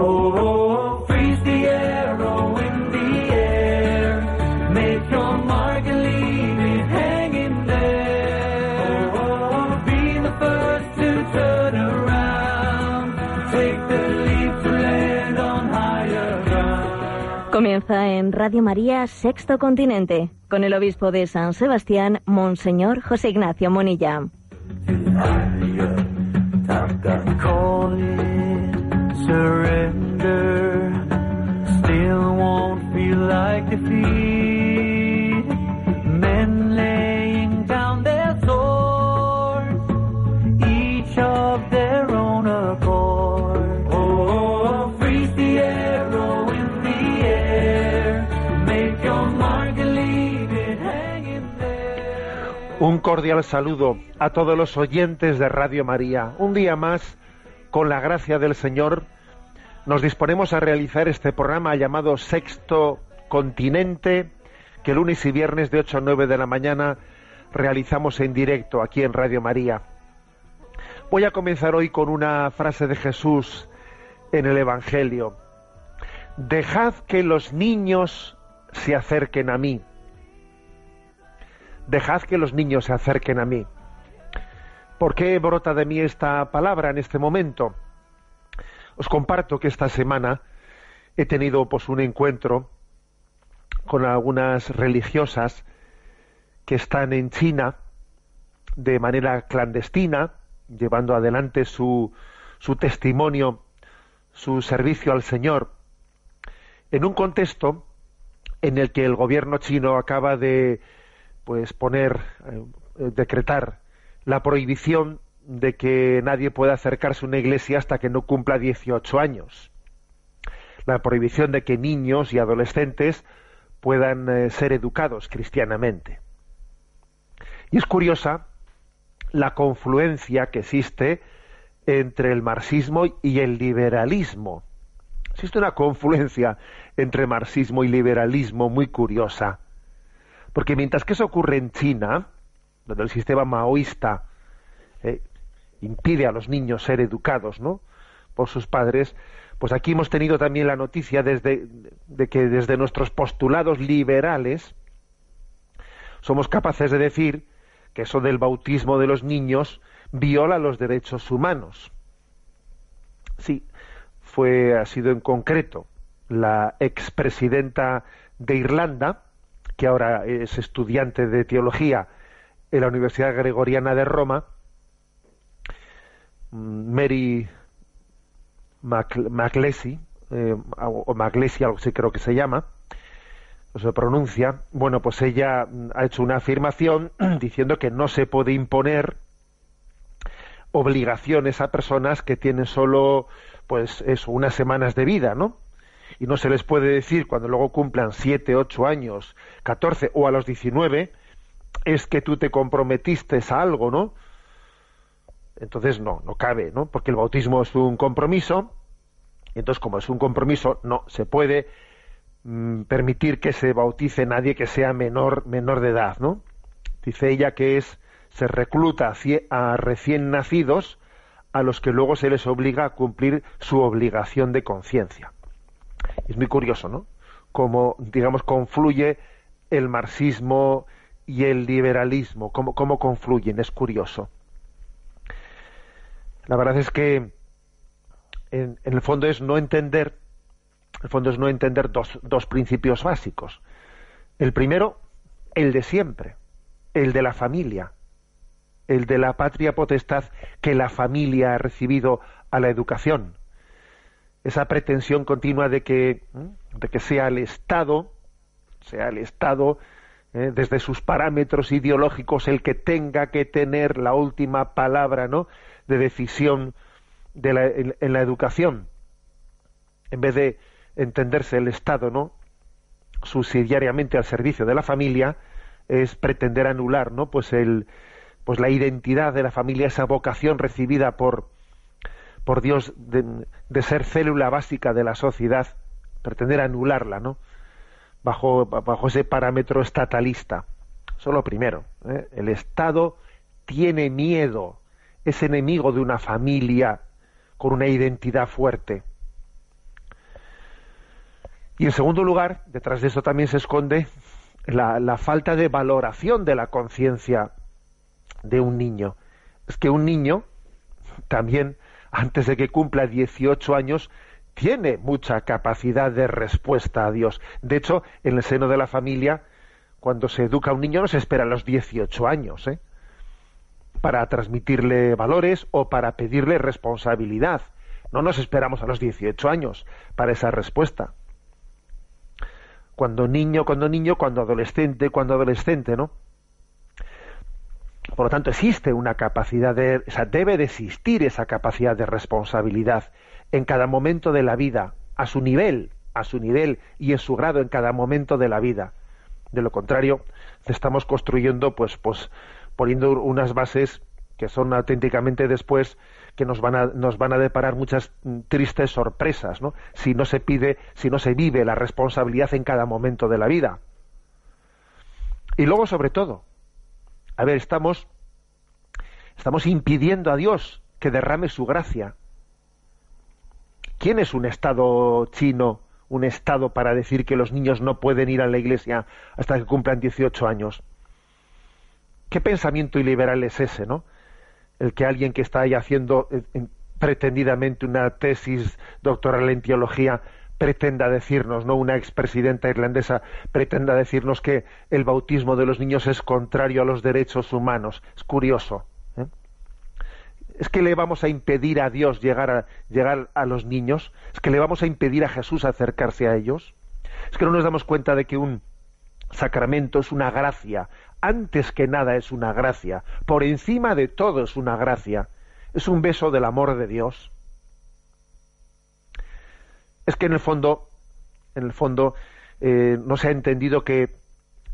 Oh, freeze the arrow in the air. Make your mark and leave it hanging there. Oh, be the first to turn around. Take the leap to land on higher ground. Comienza en Radio María Sexto Continente con el obispo de San Sebastián, Monseñor José Ignacio Monilla. Surrender. Still won't feel like defeat. Men laying down their swords, each of their own accord. Oh, freeze the arrow in the air. Make your mark and leave it hanging there. Un cordial saludo a todos los oyentes de Radio María. Un día más, con la gracia del Señor, nos disponemos a realizar este programa llamado Sexto Continente, que lunes y viernes de 8 a 9 de la mañana realizamos en directo aquí en Radio María. Voy a comenzar hoy con una frase de Jesús en el Evangelio. Dejad que los niños se acerquen a mí. Dejad que los niños se acerquen a mí. ¿Por qué brota de mí esta palabra en este momento? Os comparto que esta semana he tenido pues un encuentro con algunas religiosas que están en China de manera clandestina, llevando adelante su, su testimonio, su servicio al Señor, en un contexto en el que el gobierno chino acaba de pues poner, eh, decretar la prohibición de que nadie pueda acercarse a una iglesia hasta que no cumpla 18 años. La prohibición de que niños y adolescentes puedan eh, ser educados cristianamente. Y es curiosa la confluencia que existe entre el marxismo y el liberalismo. Existe una confluencia entre marxismo y liberalismo muy curiosa. Porque mientras que eso ocurre en China, donde el sistema maoísta impide a los niños ser educados ¿no? por sus padres, pues aquí hemos tenido también la noticia desde, de que desde nuestros postulados liberales somos capaces de decir que eso del bautismo de los niños viola los derechos humanos. Sí, fue, ha sido en concreto la expresidenta de Irlanda, que ahora es estudiante de teología en la Universidad Gregoriana de Roma, Mary Maclesi, eh, o Maglesi, algo así creo que se llama, se pronuncia, bueno, pues ella ha hecho una afirmación diciendo que no se puede imponer obligaciones a personas que tienen solo, pues eso, unas semanas de vida, ¿no? Y no se les puede decir cuando luego cumplan siete, ocho años, catorce o a los diecinueve, es que tú te comprometiste a algo, ¿no? Entonces no, no cabe, ¿no? Porque el bautismo es un compromiso, entonces como es un compromiso, no se puede mm, permitir que se bautice nadie que sea menor, menor de edad, ¿no? Dice ella que es, se recluta a recién nacidos a los que luego se les obliga a cumplir su obligación de conciencia. Es muy curioso, ¿no? Cómo, digamos, confluye el marxismo y el liberalismo, cómo, cómo confluyen, es curioso. La verdad es que en, el fondo es no entender, el fondo es no entender dos, dos principios básicos. El primero, el de siempre, el de la familia, el de la patria potestad que la familia ha recibido a la educación. Esa pretensión continua de que, de que sea el Estado, sea el Estado, eh, desde sus parámetros ideológicos, el que tenga que tener la última palabra, ¿no? De decisión de la, en, en, la educación, en vez de entenderse el Estado, ¿no? subsidiariamente al servicio de la familia, es pretender anular, ¿no? Pues el, pues la identidad de la familia, esa vocación recibida por, por Dios de, ser célula básica de la sociedad, pretender anularla, ¿no? Bajo, bajo ese parámetro estatalista. Eso lo primero. ¿eh? El Estado tiene miedo es enemigo de una familia con una identidad fuerte. Y en segundo lugar, detrás de eso también se esconde la, falta de valoración de la conciencia de un niño. Es que un niño también, antes de que cumpla 18 años, tiene mucha capacidad de respuesta a Dios. De hecho, en el seno de la familia, cuando se educa a un niño no se espera a los 18 años, ¿eh? Para transmitirle valores o para pedirle responsabilidad. No nos esperamos a los 18 años para esa respuesta. Cuando niño, cuando niño, cuando adolescente, cuando adolescente, ¿no? Por lo tanto, existe una capacidad de, o sea, debe de existir esa capacidad de responsabilidad en cada momento de la vida, a su nivel, a su nivel y en su grado en cada momento de la vida. De lo contrario, estamos construyendo, pues, pues, poniendo unas bases que son auténticamente después que nos van a, nos van a deparar muchas tristes sorpresas, ¿no? Si no se pide, si no se vive la responsabilidad en cada momento de la vida. Y luego, sobre todo, a ver, estamos, estamos impidiendo a Dios que derrame su gracia. ¿Quién es un Estado chino, un Estado para decir que los niños no pueden ir a la iglesia hasta que cumplan 18 años? ¿Qué pensamiento iliberal es ese, no? El que alguien que está ahí haciendo eh, pretendidamente una tesis doctoral en teología pretenda decirnos, ¿no? Una expresidenta irlandesa pretenda decirnos que el bautismo de los niños es contrario a los derechos humanos. Es curioso. ¿eh? Es que le vamos a impedir a Dios llegar a, llegar a los niños. Es que le vamos a impedir a Jesús acercarse a ellos. Es que no nos damos cuenta de que un sacramento es una gracia. Antes que nada es una gracia. Por encima de todo es una gracia. Es un beso del amor de Dios es que en el fondo, en el fondo, eh, no se ha entendido que,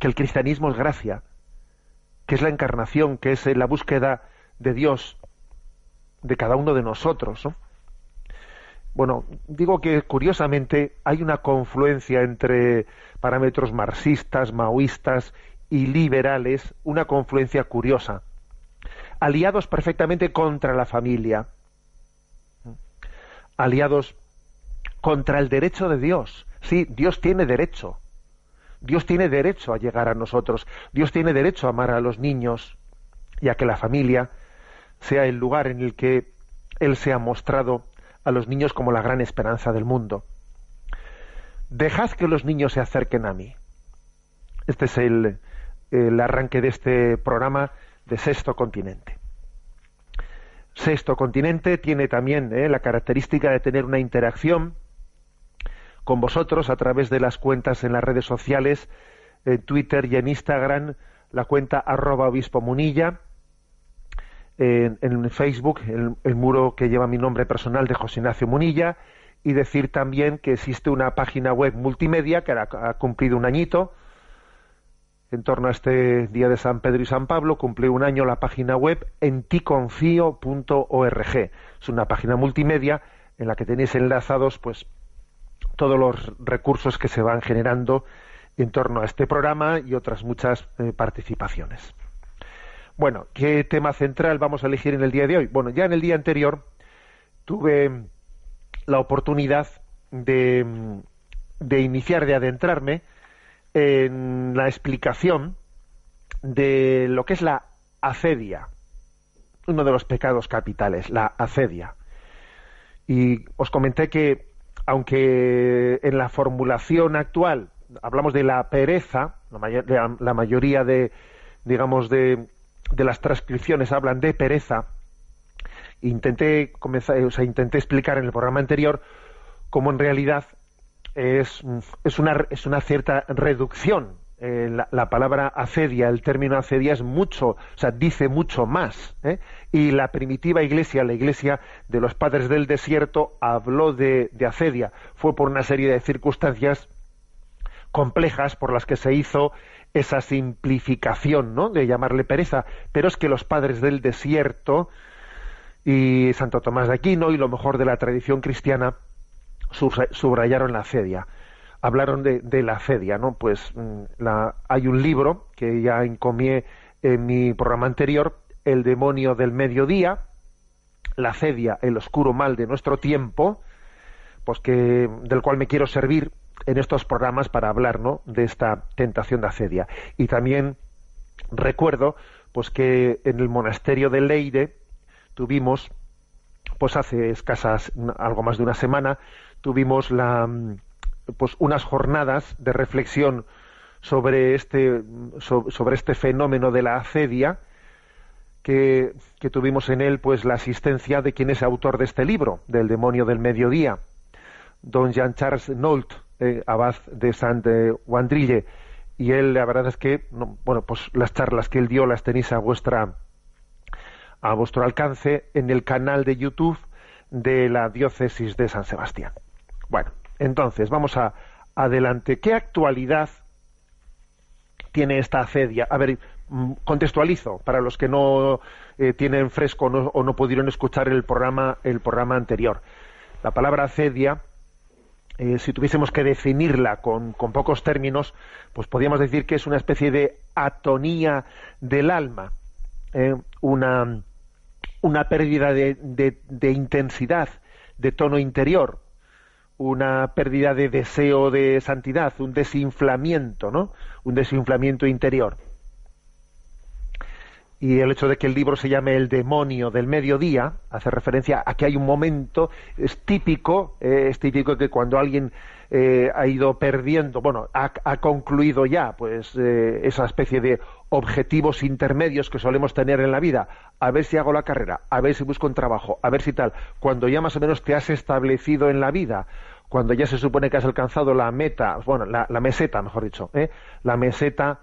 el cristianismo es gracia, que es la encarnación, que es la búsqueda de Dios de cada uno de nosotros. Bueno, digo que curiosamente hay una confluencia entre parámetros marxistas, maoístas y liberales, una confluencia curiosa, aliados perfectamente contra la familia, aliados contra el derecho de Dios. Sí, Dios tiene derecho. Dios tiene derecho a llegar a nosotros. Dios tiene derecho a amar a los niños y a que la familia sea el lugar en el que Él se ha mostrado a los niños como la gran esperanza del mundo. Dejad que los niños se acerquen a mí. Este es el, el arranque de este programa de Sexto Continente. Sexto Continente tiene también eh, la característica de tener una interacción con vosotros a través de las cuentas en las redes sociales, en Twitter y en Instagram, la cuenta arroba obispo munilla, en, Facebook, el, muro que lleva mi nombre personal de José Ignacio Munilla, y decir también que existe una página web multimedia que ha, cumplido un añito, en torno a este día de San Pedro y San Pablo, cumple un año la página web en ticonfío.org. Es una página multimedia en la que tenéis enlazados pues todos los recursos que se van generando en torno a este programa y otras muchas eh, participaciones. Bueno, ¿qué tema central vamos a elegir en el día de hoy? Bueno, ya en el día anterior tuve la oportunidad de, de iniciar, de adentrarme en la explicación de lo que es la acedia, uno de los pecados capitales, la acedia. Y os comenté que aunque en la formulación actual hablamos de la pereza, la, mayoría de, digamos, de, las transcripciones hablan de pereza, intenté comenzar, o sea, intenté explicar en el programa anterior cómo en realidad es, es, una, es una cierta reducción eh, la, palabra acedia, el término acedia es mucho, o sea, dice mucho más. ¿eh? Y la primitiva iglesia, la iglesia de los padres del desierto, habló de, de, acedia. Fue por una serie de circunstancias complejas por las que se hizo esa simplificación, ¿no? De llamarle pereza. Pero es que los padres del desierto y Santo Tomás de Aquino y lo mejor de la tradición cristiana subrayaron la acedia hablaron de, la cedia, ¿no? Pues mm, hay un libro que ya encomié en mi programa anterior, El demonio del mediodía, la cedia, el oscuro mal de nuestro tiempo, pues que del cual me quiero servir en estos programas para hablar ¿no? de esta tentación de acedia. Y también recuerdo pues que en el monasterio de Leire tuvimos, pues hace escasas, algo más de una semana, tuvimos la, pues unas jornadas de reflexión sobre este, sobre este fenómeno de la acedia, que, tuvimos en él pues la asistencia de quien es autor de este libro, del demonio del mediodía, don Jean-Charles Nolt, eh, abad de Saint Wandrille, y él la verdad es que bueno pues las charlas que él dio las tenéis a vuestra a vuestro alcance en el canal de YouTube de la diócesis de San Sebastián. Bueno, entonces vamos a adelante. ¿Qué actualidad tiene esta acedia? A ver, mm, contextualizo para los que no eh, tienen fresco o no pudieron escuchar el programa el programa anterior. La palabra acedia eh, si tuviésemos que definirla con, pocos términos, pues podríamos decir que es una especie de atonía del alma, eh, una, una, pérdida de, intensidad, de tono interior, una pérdida de deseo de santidad, un desinflamiento, ¿no? Un desinflamiento interior y el hecho de que el libro se llame El demonio del mediodía hace referencia a que hay un momento, es típico, eh, es típico que cuando alguien eh, ha ido perdiendo, bueno, ha, concluido ya, pues eh, esa especie de objetivos intermedios que solemos tener en la vida, a ver si hago la carrera, a ver si busco un trabajo, a ver si tal, cuando ya más o menos te has establecido en la vida, cuando ya se supone que has alcanzado la meta, bueno, la, la meseta, mejor dicho, la meseta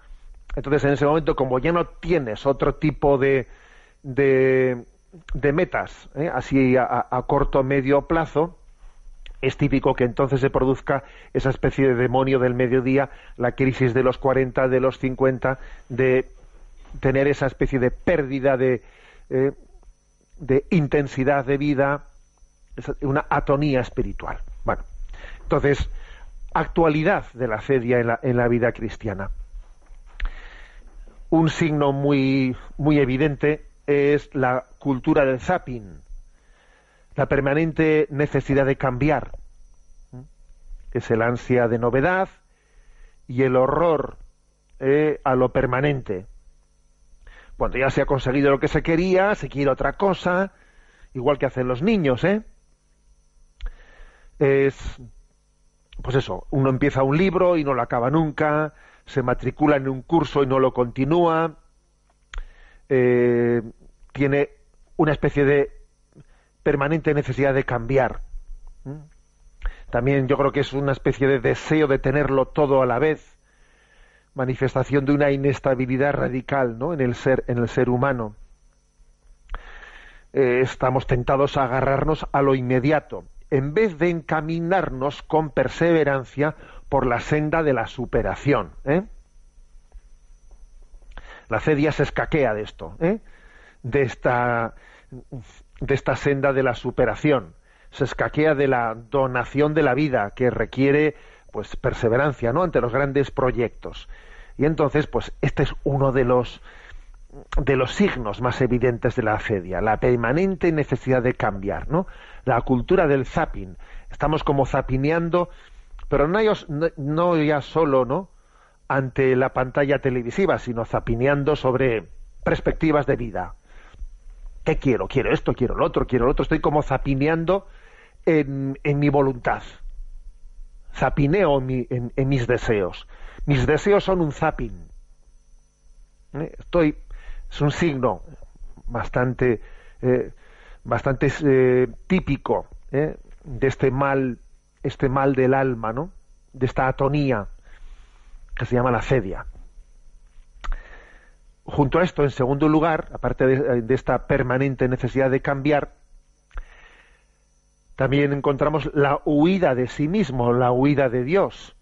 entonces, en ese momento, como ya no tienes otro tipo de, de, metas, ¿eh? así a, corto o medio plazo, es típico que entonces se produzca esa especie de demonio del mediodía, la crisis de los 40, de los 50, de tener esa especie de pérdida de, eh, de intensidad de vida, una atonía espiritual. Bueno, entonces, actualidad de la cedia en la, en la vida cristiana un signo muy, muy evidente es la cultura del zapping, la permanente necesidad de cambiar. Es el ansia de novedad y el horror eh, a lo permanente. Cuando ya se ha conseguido lo que se quería, se quiere otra cosa, igual que hacen los niños, ¿eh? Es, pues eso, uno empieza un libro y no lo acaba nunca, se matricula en un curso y no lo continúa, eh, tiene una especie de permanente necesidad de cambiar. También yo creo que es una especie de deseo de tenerlo todo a la vez, manifestación de una inestabilidad radical ¿no? en, el ser, en el ser humano. Eh, estamos tentados a agarrarnos a lo inmediato, en vez de encaminarnos con perseverancia por la senda de la superación. ¿eh? La cedia se escaquea de esto, ¿eh? de, esta, de esta senda de la superación. Se escaquea de la donación de la vida que requiere pues perseverancia ¿no? ante los grandes proyectos. Y entonces, pues este es uno de los de los signos más evidentes de la cedia, la permanente necesidad de cambiar, ¿no? La cultura del zapping. Estamos como zapineando pero no, no, ya solo no ante la pantalla televisiva, sino zapineando sobre perspectivas de vida. ¿Qué quiero? Quiero esto, quiero lo otro, quiero lo otro. Estoy como zapineando en, mi voluntad. Zapineo en, mis deseos. Mis deseos son un zapping. ¿Eh? Estoy, es un signo bastante, eh, bastante eh, típico de este mal este mal del alma, ¿no? De esta atonía que se llama la cedia. Junto a esto, en segundo lugar, aparte de, esta permanente necesidad de cambiar, también encontramos la huida de sí mismo, la huida de Dios,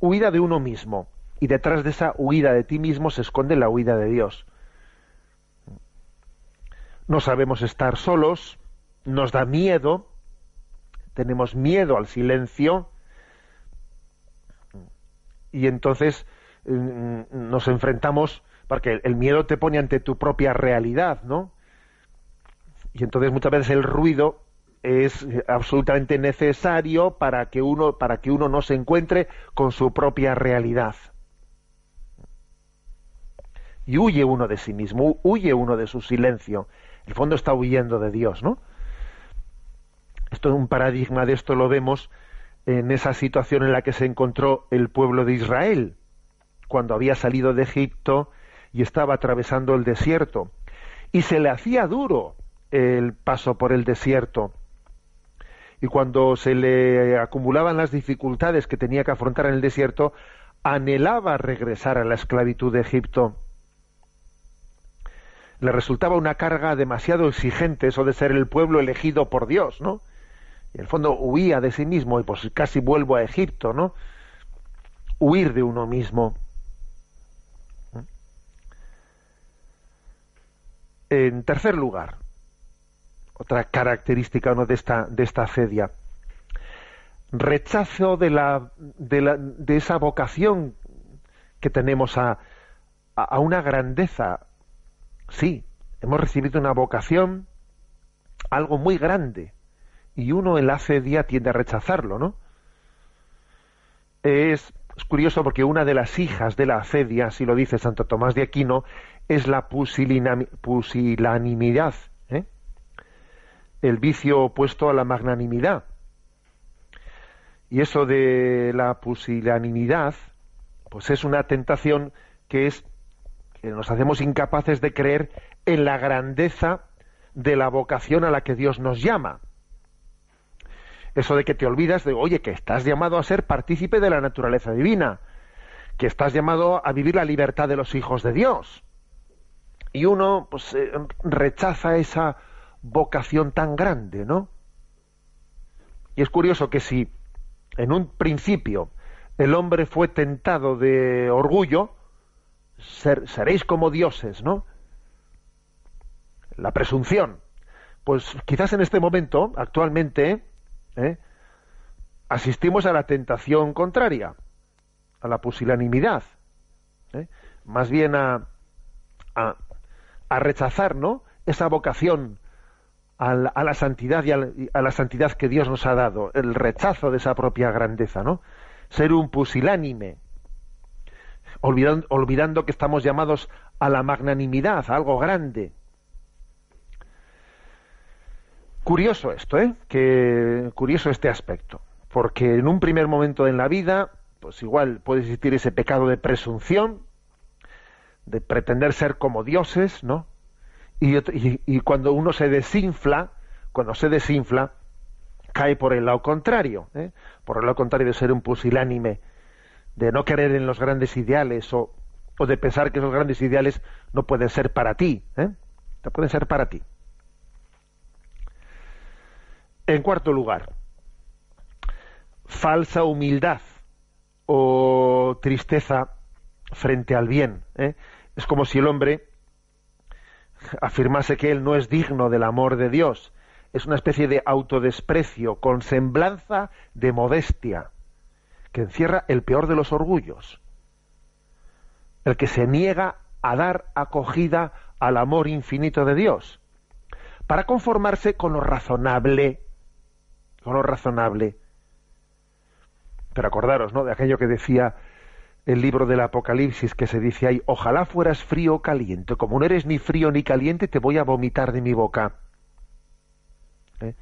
huida de uno mismo. Y detrás de esa huida de ti mismo se esconde la huida de Dios. No sabemos estar solos, nos da miedo, tenemos miedo al silencio y entonces mm, nos enfrentamos porque el miedo te pone ante tu propia realidad, ¿no? Y entonces muchas veces el ruido es absolutamente necesario para que uno para que uno no se encuentre con su propia realidad. Y huye uno de sí mismo huye uno de su silencio. En el fondo está huyendo de Dios no esto es un paradigma de esto lo vemos en esa situación en la que se encontró el pueblo de Israel cuando había salido de Egipto y estaba atravesando el desierto y se le hacía duro el paso por el desierto y cuando se le acumulaban las dificultades que tenía que afrontar en el desierto, anhelaba regresar a la esclavitud de Egipto. Le resultaba una carga demasiado exigente eso de ser el pueblo elegido por Dios, ¿no? Y en el fondo huía de sí mismo y pues casi vuelvo a Egipto, ¿no? Huir de uno mismo. En tercer lugar, otra característica de esta de esta acedia rechazo de la, de, la, de esa vocación que tenemos a, a, una grandeza. Sí hemos recibido una vocación algo muy grande y uno en la acedia tiende a rechazarlo no es, es curioso porque una de las hijas de la acedia así lo dice Santo Tomás de Aquino es la pusilanimidad el vicio opuesto a la magnanimidad. Y eso de la pusilanimidad, pues es una tentación que es que nos hacemos incapaces de creer en la grandeza de la vocación a la que Dios nos llama. Eso de que te olvidas de, oye, que estás llamado a ser partícipe de la naturaleza divina, que estás llamado a vivir la libertad de los hijos de Dios. Y uno pues eh, rechaza esa vocación tan grande, ¿no? Y es curioso que si en un principio el hombre fue tentado de orgullo, seréis como dioses, ¿no? La presunción. Pues quizás en este momento, actualmente, ¿eh? asistimos a la tentación contraria, a la pusilanimidad, ¿eh? más bien a, a, a, rechazar, ¿no? Esa vocación a la, santidad y a la, santidad que Dios nos ha dado, el rechazo de esa propia grandeza, ¿no? Ser un pusilánime, olvidando, olvidando que estamos llamados a la magnanimidad, a algo grande. Curioso esto, ¿eh? Que curioso este aspecto, porque en un primer momento en la vida, pues igual puede existir ese pecado de presunción, de pretender ser como dioses, ¿no? Y, cuando uno se desinfla, cuando se desinfla, cae por el lado contrario, ¿eh? por el lado contrario de ser un pusilánime, de no querer en los grandes ideales o, o de pensar que esos grandes ideales no pueden ser para ti, ¿eh? no pueden ser para ti. En cuarto lugar, falsa humildad o tristeza frente al bien. ¿eh? Es como si el hombre afirmase que él no es digno del amor de Dios. Es una especie de autodesprecio con semblanza de modestia que encierra el peor de los orgullos. El que se niega a dar acogida al amor infinito de Dios para conformarse con lo razonable, con lo razonable. Pero acordaros, ¿no? De aquello que decía el libro del Apocalipsis que se dice ahí, ojalá fueras frío o caliente, como no eres ni frío ni caliente, te voy a vomitar de mi boca. ¿Eh?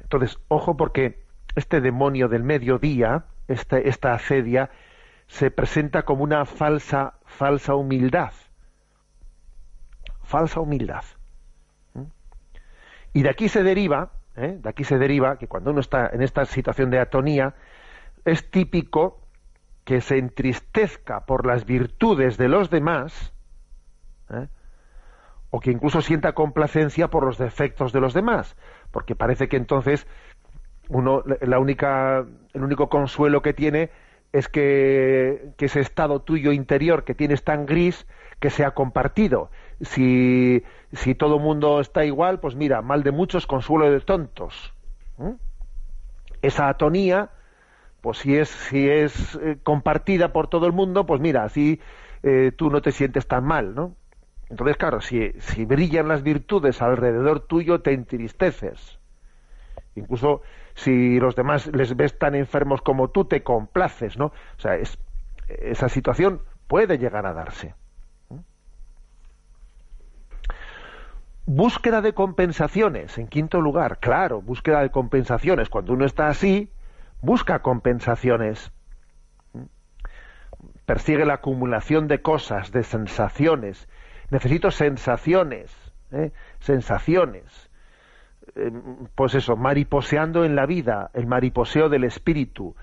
Entonces, ojo porque este demonio del mediodía, esta, esta acedia, se presenta como una falsa, falsa humildad. Falsa humildad. ¿Mm? Y de aquí se deriva, ¿eh? de aquí se deriva que cuando uno está en esta situación de atonía, es típico que se entristezca por las virtudes de los demás, ¿eh? o que incluso sienta complacencia por los defectos de los demás, porque parece que entonces uno, la única, el único consuelo que tiene es que, ese estado tuyo interior que tienes tan gris que sea compartido. Si, si todo mundo está igual, pues mira, mal de muchos, consuelo de tontos. ¿eh? Esa atonía pues si es, si es eh, compartida por todo el mundo, pues mira, así eh, tú no te sientes tan mal, ¿no? Entonces, claro, si, si brillan las virtudes alrededor tuyo, te entristeces. Incluso si los demás les ves tan enfermos como tú, te complaces, ¿no? O sea, esa situación puede llegar a darse. Búsqueda de compensaciones, en quinto lugar, claro, búsqueda de compensaciones. Cuando uno está así, busca compensaciones. Persigue la acumulación de cosas, de sensaciones. Necesito sensaciones, ¿eh? sensaciones. Eh, pues eso, mariposeando en la vida, el mariposeo del espíritu,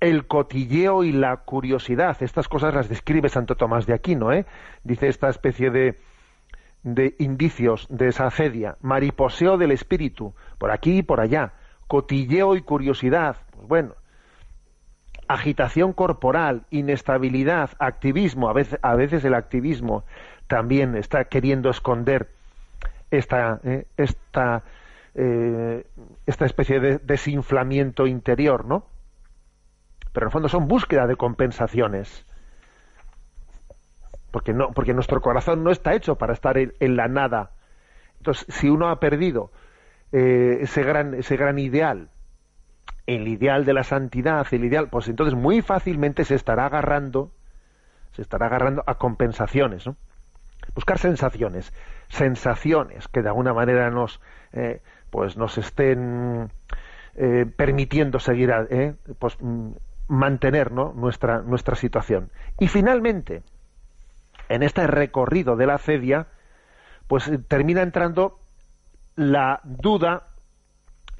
el cotilleo y la curiosidad. Estas cosas las describe Santo Tomás de Aquino, ¿eh? Dice esta especie de de indicios de esa acedia, mariposeo del espíritu, por aquí y por allá, cotilleo y curiosidad, pues bueno, agitación corporal, inestabilidad, activismo, a veces, a veces el activismo también está queriendo esconder esta, eh, esta, eh, esta especie de desinflamiento interior, ¿no? Pero en el fondo son búsqueda de compensaciones porque no porque nuestro corazón no está hecho para estar en, la nada entonces si uno ha perdido eh, ese gran ese gran ideal el ideal de la santidad el ideal pues entonces muy fácilmente se estará agarrando se estará agarrando a compensaciones ¿no? buscar sensaciones sensaciones que de alguna manera nos eh, pues nos estén eh, permitiendo seguir pues mm, mantener nuestra nuestra situación y finalmente en este recorrido de la cedia, pues termina entrando la duda,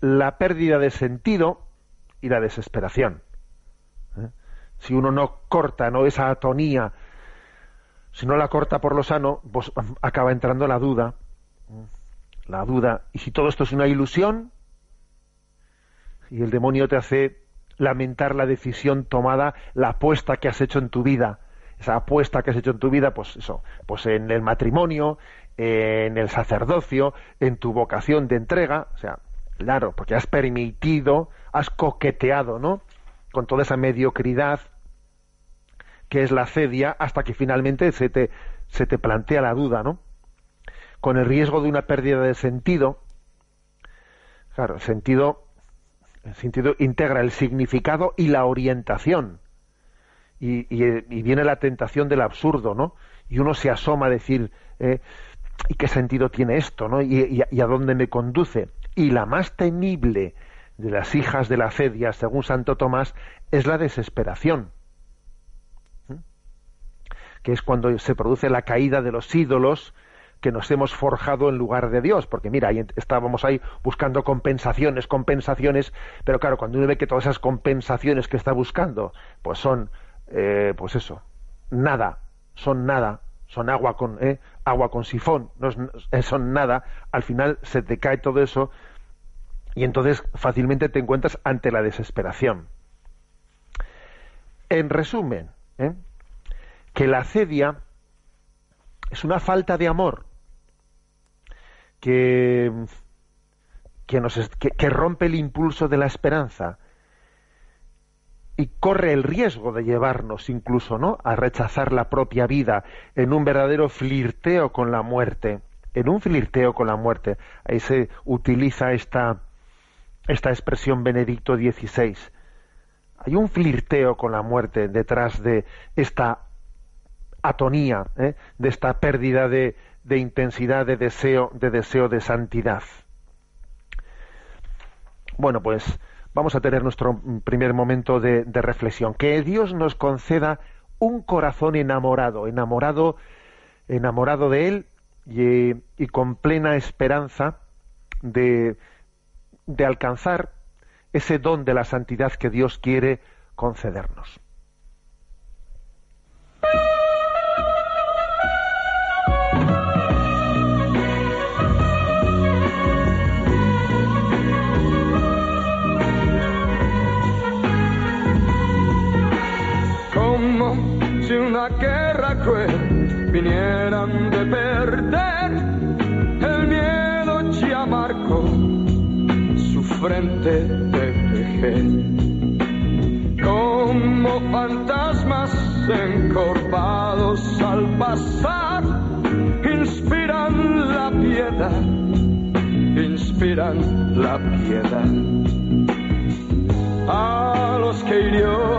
la pérdida de sentido y la desesperación. ¿Eh? Si uno no corta ¿no? esa atonía, si no la corta por lo sano, pues acaba entrando la duda. ¿eh? La duda. Y si todo esto es una ilusión, y el demonio te hace lamentar la decisión tomada, la apuesta que has hecho en tu vida, esa apuesta que has hecho en tu vida, pues eso, pues en el matrimonio, en el sacerdocio, en tu vocación de entrega, o sea, claro, porque has permitido, has coqueteado, ¿no? Con toda esa mediocridad que es la cedia hasta que finalmente se te, se te plantea la duda, ¿no? Con el riesgo de una pérdida de sentido. Claro, el sentido, el sentido integra el significado y la orientación y, viene la tentación del absurdo, ¿no? Y uno se asoma a decir, eh, ¿y qué sentido tiene esto, ¿no? Y, a dónde me conduce? Y la más temible de las hijas de la fedia, según Santo Tomás, es la desesperación, que es cuando se produce la caída de los ídolos que nos hemos forjado en lugar de Dios, porque mira, ahí estábamos ahí buscando compensaciones, compensaciones, pero claro, cuando uno ve que todas esas compensaciones que está buscando, pues son eh, pues eso, nada, son nada, son agua con, eh, agua con sifón, no eh, son nada, al final se te cae todo eso y entonces fácilmente te encuentras ante la desesperación. En resumen, que la cedia es una falta de amor que, que, nos, que rompe el impulso de la esperanza, y corre el riesgo de llevarnos incluso ¿no? a rechazar la propia vida en un verdadero flirteo con la muerte en un flirteo con la muerte ahí se utiliza esta esta expresión Benedicto XVI hay un flirteo con la muerte detrás de esta atonía ¿eh? de esta pérdida de, de intensidad de deseo de deseo de santidad bueno pues vamos a tener nuestro primer momento de, reflexión. Que Dios nos conceda un corazón enamorado, enamorado, enamorado de Él y, con plena esperanza de, de alcanzar ese don de la santidad que Dios quiere concedernos. Como fantasmas encorvados al pasar, inspiran la piedad inspiran la piedad. A los que hirió,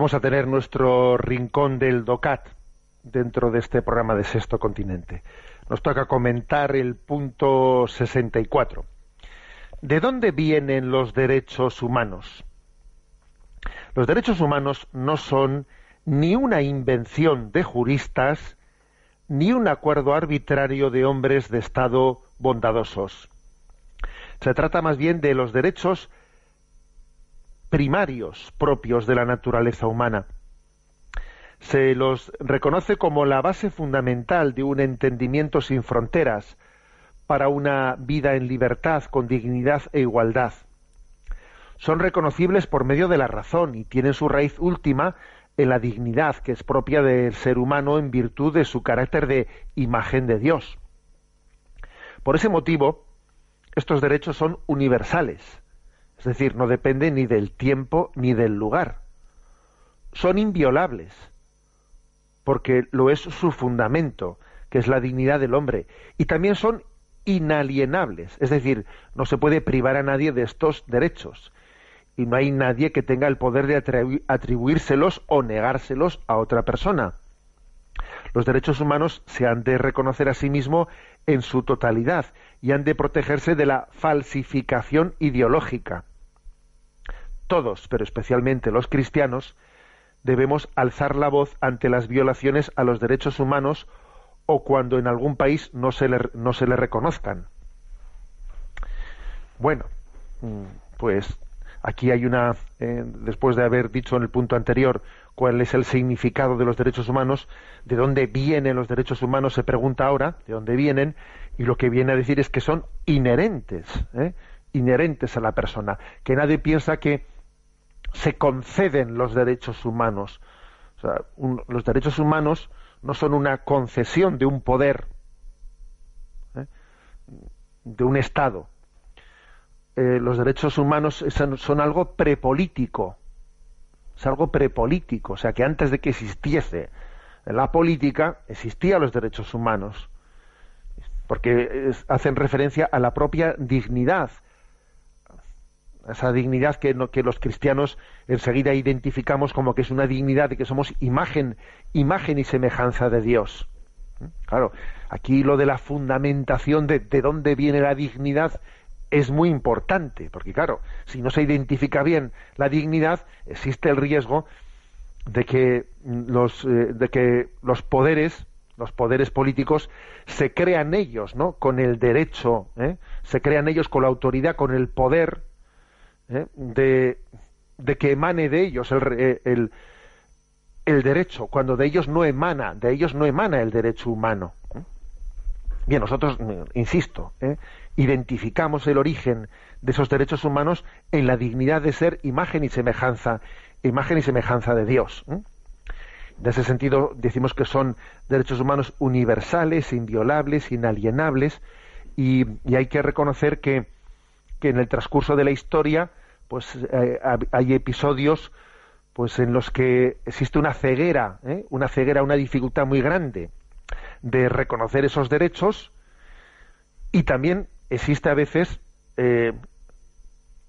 Vamos a tener nuestro rincón del DOCAT dentro de este programa de Sexto Continente. Nos toca comentar el punto 64. ¿De dónde vienen los derechos humanos? Los derechos humanos no son ni una invención de juristas, ni un acuerdo arbitrario de hombres de Estado bondadosos. Se trata más bien de los derechos primarios propios de la naturaleza humana. Se los reconoce como la base fundamental de un entendimiento sin fronteras para una vida en libertad, con dignidad e igualdad. Son reconocibles por medio de la razón y tienen su raíz última en la dignidad que es propia del ser humano en virtud de su carácter de imagen de Dios. Por ese motivo, estos derechos son universales, es decir, no dependen ni del tiempo ni del lugar. Son inviolables, porque lo es su fundamento, que es la dignidad del hombre, y también son inalienables, es decir, no se puede privar a nadie de estos derechos, y no hay nadie que tenga el poder de atribu- atribuírselos o negárselos a otra persona. Los derechos humanos se han de reconocer a sí mismo en su totalidad y han de protegerse de la falsificación ideológica. Todos, pero especialmente los cristianos, debemos alzar la voz ante las violaciones a los derechos humanos o cuando en algún país no se le, no se reconozcan. Bueno, mm, pues aquí hay una, eh, después de haber dicho en el punto anterior cuál es el significado de los derechos humanos, de dónde vienen los derechos humanos, se pregunta ahora, de dónde vienen, y lo que viene a decir es que son inherentes, ¿eh? inherentes a la persona, que nadie piensa que se conceden los derechos humanos. O sea, los derechos humanos no son una concesión de un poder, ¿eh? de un Estado. Eh, los derechos humanos son, algo prepolítico. es algo prepolítico, o sea que antes de que existiese la política existían los derechos humanos, porque hacen referencia a la propia dignidad, esa dignidad que, los cristianos enseguida identificamos como que es una dignidad de que somos imagen, imagen y semejanza de Dios. Claro, aquí lo de la fundamentación de, de dónde viene la dignidad es muy importante, porque claro, si no se identifica bien la dignidad, existe el riesgo de que los, eh, de que los poderes, los poderes políticos, se crean ellos, ¿no? Con el derecho, ¿eh? se crean ellos con la autoridad, con el poder ¿eh? de, que emane de ellos el, el, el, derecho, cuando de ellos no emana, de ellos no emana el derecho humano. Bien, nosotros, insisto, identificamos el origen de esos derechos humanos en la dignidad de ser imagen y semejanza, imagen y semejanza de Dios. En ese sentido, decimos que son derechos humanos universales, inviolables, inalienables, y, hay que reconocer que, en el transcurso de la historia, pues eh, hay episodios pues en los que existe una ceguera, ¿eh? una ceguera, una dificultad muy grande de reconocer esos derechos y también existe a veces eh,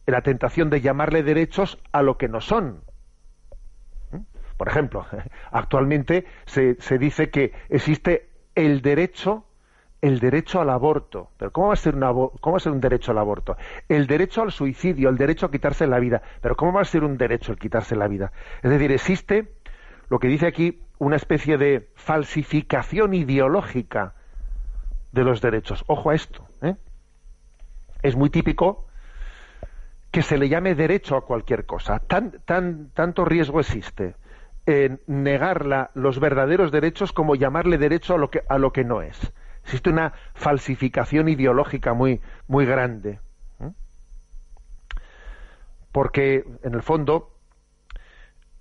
la tentación de llamarle derechos a lo que no son. Por ejemplo, actualmente se, se, dice que existe el derecho, el derecho al aborto. Pero ¿cómo va, a ser ¿cómo va a ser un derecho al aborto? El derecho al suicidio, el derecho a quitarse la vida. Pero ¿cómo va a ser un derecho el quitarse la vida? Es decir, existe lo que dice aquí una especie de falsificación ideológica de los derechos. Ojo a esto. ¿eh? es muy típico que se le llame derecho a cualquier cosa. Tan, tan, tanto riesgo existe en negar los verdaderos derechos como llamarle derecho a lo que, a lo que no es. Existe una falsificación ideológica muy, muy grande. Porque, en el fondo,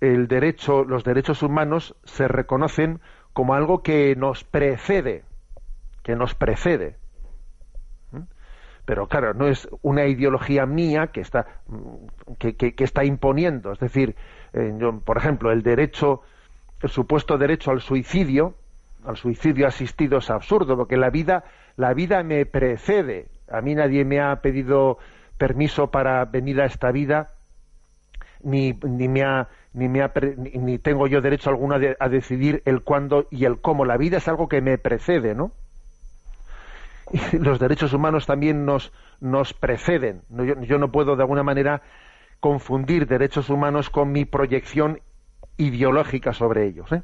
el derecho, los derechos humanos se reconocen como algo que nos precede, que nos precede pero claro, no es una ideología mía que está, que, está imponiendo. Es decir, eh, por ejemplo, el derecho, el supuesto derecho al suicidio, al suicidio asistido es absurdo, porque la vida, la vida me precede. A mí nadie me ha pedido permiso para venir a esta vida, ni, ni me ha, ni, me ha, ni tengo yo derecho alguno a decidir el cuándo y el cómo. La vida es algo que me precede, ¿no? los derechos humanos también nos, nos preceden. Yo, no puedo de alguna manera confundir derechos humanos con mi proyección ideológica sobre ellos. ¿eh?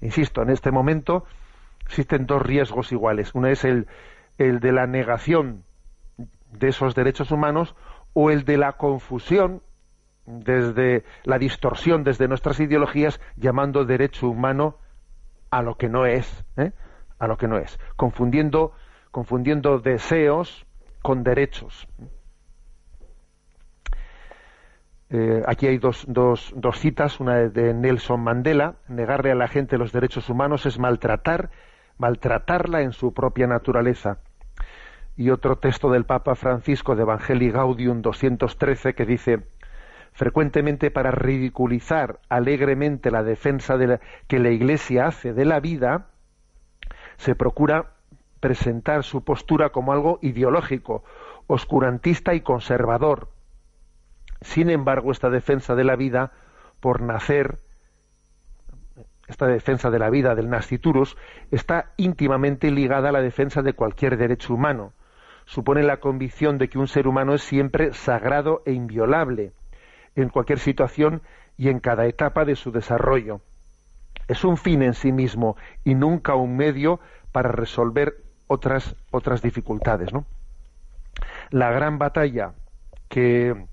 Insisto, en este momento existen dos riesgos iguales. Uno es el, de la negación de esos derechos humanos o el de la confusión desde la distorsión desde nuestras ideologías llamando derecho humano a lo que no es, ¿eh? a lo que no es, confundiendo confundiendo deseos con derechos. Eh, aquí hay dos, dos, dos, citas, una de Nelson Mandela, negarle a la gente los derechos humanos es maltratar, maltratarla en su propia naturaleza. Y otro texto del Papa Francisco de Evangelii Gaudium 213 que dice, frecuentemente para ridiculizar alegremente la defensa de que la Iglesia hace de la vida, se procura presentar su postura como algo ideológico, oscurantista y conservador. Sin embargo, esta defensa de la vida por nacer, esta defensa de la vida del nasciturus, está íntimamente ligada a la defensa de cualquier derecho humano. Supone la convicción de que un ser humano es siempre sagrado e inviolable, en cualquier situación y en cada etapa de su desarrollo. Es un fin en sí mismo y nunca un medio para resolver otras, otras dificultades. ¿no? La gran batalla que,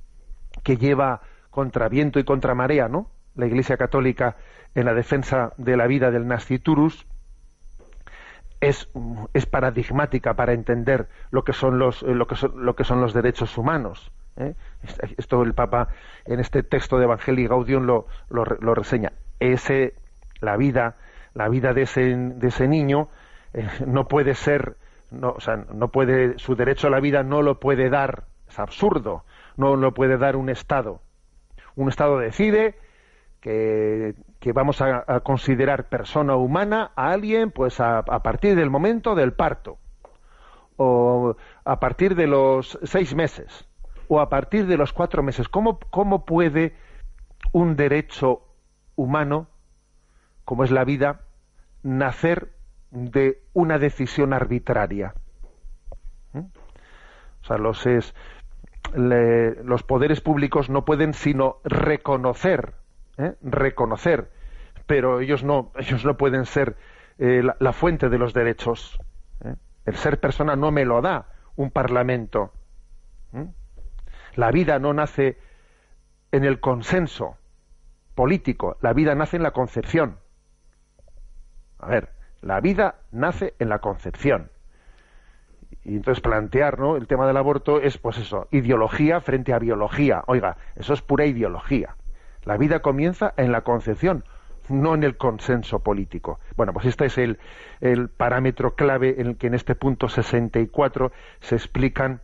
que lleva contra viento y contra marea, ¿no? la Iglesia Católica en la defensa de la vida del nasciturus, es, paradigmática para entender lo que son los, lo que son, lo que son los derechos humanos. ¿eh? Esto el Papa en este texto de Evangelii Gaudium lo, lo, reseña. Ese, la vida, la vida de ese, de ese niño eh, no puede ser, o sea, no puede, su derecho a la vida no lo puede dar, es absurdo, no lo puede dar un Estado. Un Estado decide que, vamos a, considerar persona humana a alguien pues a, a partir del momento del parto o a partir de los seis meses o a partir de los cuatro meses. ¿Cómo, cómo puede un derecho humano, como es la vida, nacer de una decisión arbitraria? ¿Mm? O sea, los, es, los poderes públicos no pueden sino reconocer, ¿eh? reconocer, pero ellos no, ellos no pueden ser eh, la, fuente de los derechos. ¿eh? El ser persona no me lo da un parlamento. La vida no nace en el consenso político, la vida nace en la concepción. A ver, la vida nace en la concepción. Y entonces plantear ¿no? el tema del aborto es, pues eso, ideología frente a biología. Oiga, eso es pura ideología. La vida comienza en la concepción, no en el consenso político. Bueno, pues este es el, el parámetro clave en el que en este punto 64 se explican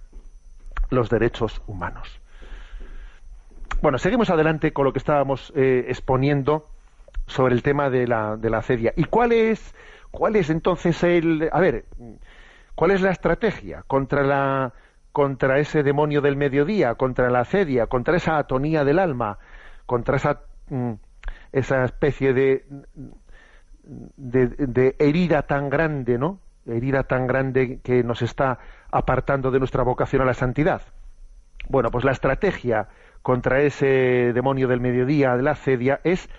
los derechos humanos. Bueno, seguimos adelante con lo que estábamos eh, exponiendo sobre el tema de la, de la cedia. ¿Y cuál es, cuál es entonces el... A ver, ¿cuál es la estrategia contra la contra ese demonio del mediodía, contra la cedia, contra esa atonía del alma, contra esa mm, esa especie de, de herida tan grande, ¿no? Herida tan grande que nos está apartando de nuestra vocación a la santidad. Bueno, pues la estrategia contra ese demonio del mediodía, de la cedia, es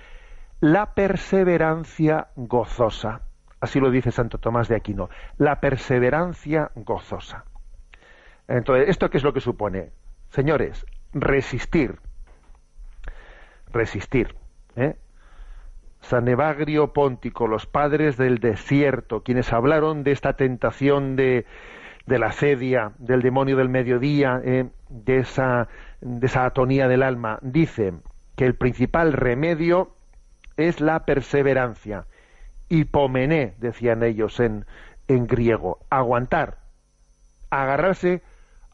la perseverancia gozosa. Así lo dice Santo Tomás de Aquino. La perseverancia gozosa. Entonces, ¿esto qué es lo que supone? Señores, resistir. Resistir. ¿eh? San Evagrio Póntico, los padres del desierto, quienes hablaron de esta tentación de, de la cedia, del demonio del mediodía, eh, de, esa, de esa atonía del alma, dicen que el principal remedio es la perseverancia. Hipomené, decían ellos en, en griego, aguantar, agarrarse,